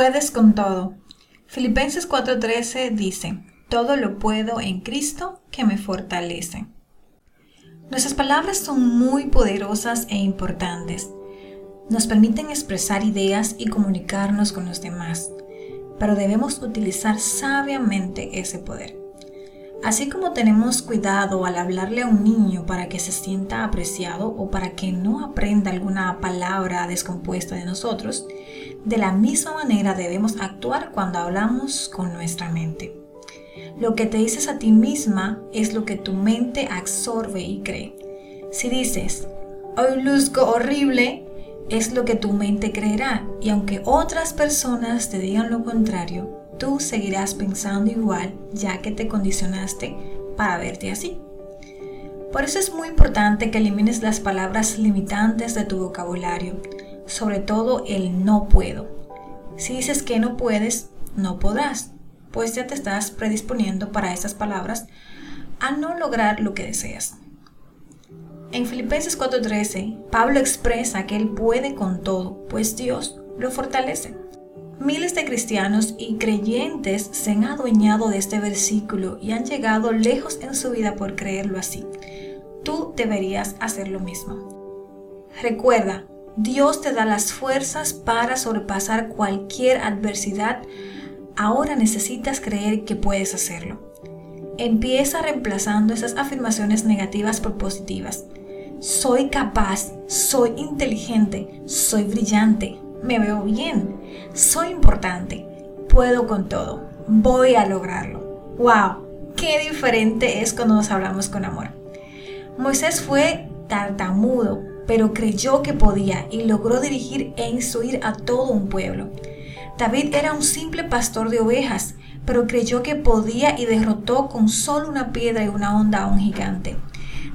puedes con todo. Filipenses 4:13 dice, todo lo puedo en Cristo que me fortalece. Nuestras palabras son muy poderosas e importantes. Nos permiten expresar ideas y comunicarnos con los demás, pero debemos utilizar sabiamente ese poder. Así como tenemos cuidado al hablarle a un niño para que se sienta apreciado o para que no aprenda alguna palabra descompuesta de nosotros, de la misma manera debemos actuar cuando hablamos con nuestra mente. Lo que te dices a ti misma es lo que tu mente absorbe y cree. Si dices, hoy luzco horrible, es lo que tu mente creerá y aunque otras personas te digan lo contrario, tú seguirás pensando igual ya que te condicionaste para verte así. Por eso es muy importante que elimines las palabras limitantes de tu vocabulario, sobre todo el no puedo. Si dices que no puedes, no podrás pues ya te estás predisponiendo para esas palabras a no lograr lo que deseas. En Filipenses 4:13, Pablo expresa que él puede con todo, pues Dios lo fortalece. Miles de cristianos y creyentes se han adueñado de este versículo y han llegado lejos en su vida por creerlo así. Tú deberías hacer lo mismo. Recuerda, Dios te da las fuerzas para sobrepasar cualquier adversidad Ahora necesitas creer que puedes hacerlo. Empieza reemplazando esas afirmaciones negativas por positivas. Soy capaz, soy inteligente, soy brillante, me veo bien, soy importante, puedo con todo, voy a lograrlo. ¡Wow! ¡Qué diferente es cuando nos hablamos con amor! Moisés fue tartamudo, pero creyó que podía y logró dirigir e instruir a todo un pueblo. David era un simple pastor de ovejas, pero creyó que podía y derrotó con solo una piedra y una onda a un gigante.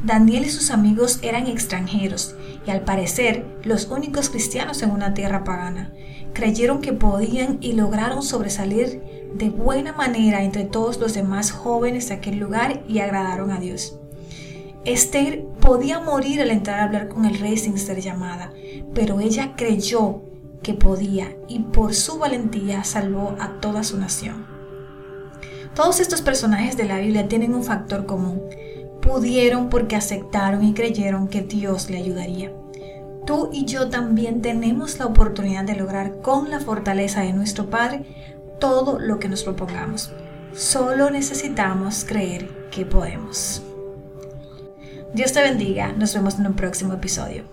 Daniel y sus amigos eran extranjeros y al parecer los únicos cristianos en una tierra pagana. Creyeron que podían y lograron sobresalir de buena manera entre todos los demás jóvenes de aquel lugar y agradaron a Dios. Esther podía morir al entrar a hablar con el rey sin ser llamada, pero ella creyó que podía y por su valentía salvó a toda su nación. Todos estos personajes de la Biblia tienen un factor común. Pudieron porque aceptaron y creyeron que Dios le ayudaría. Tú y yo también tenemos la oportunidad de lograr con la fortaleza de nuestro Padre todo lo que nos propongamos. Solo necesitamos creer que podemos. Dios te bendiga. Nos vemos en un próximo episodio.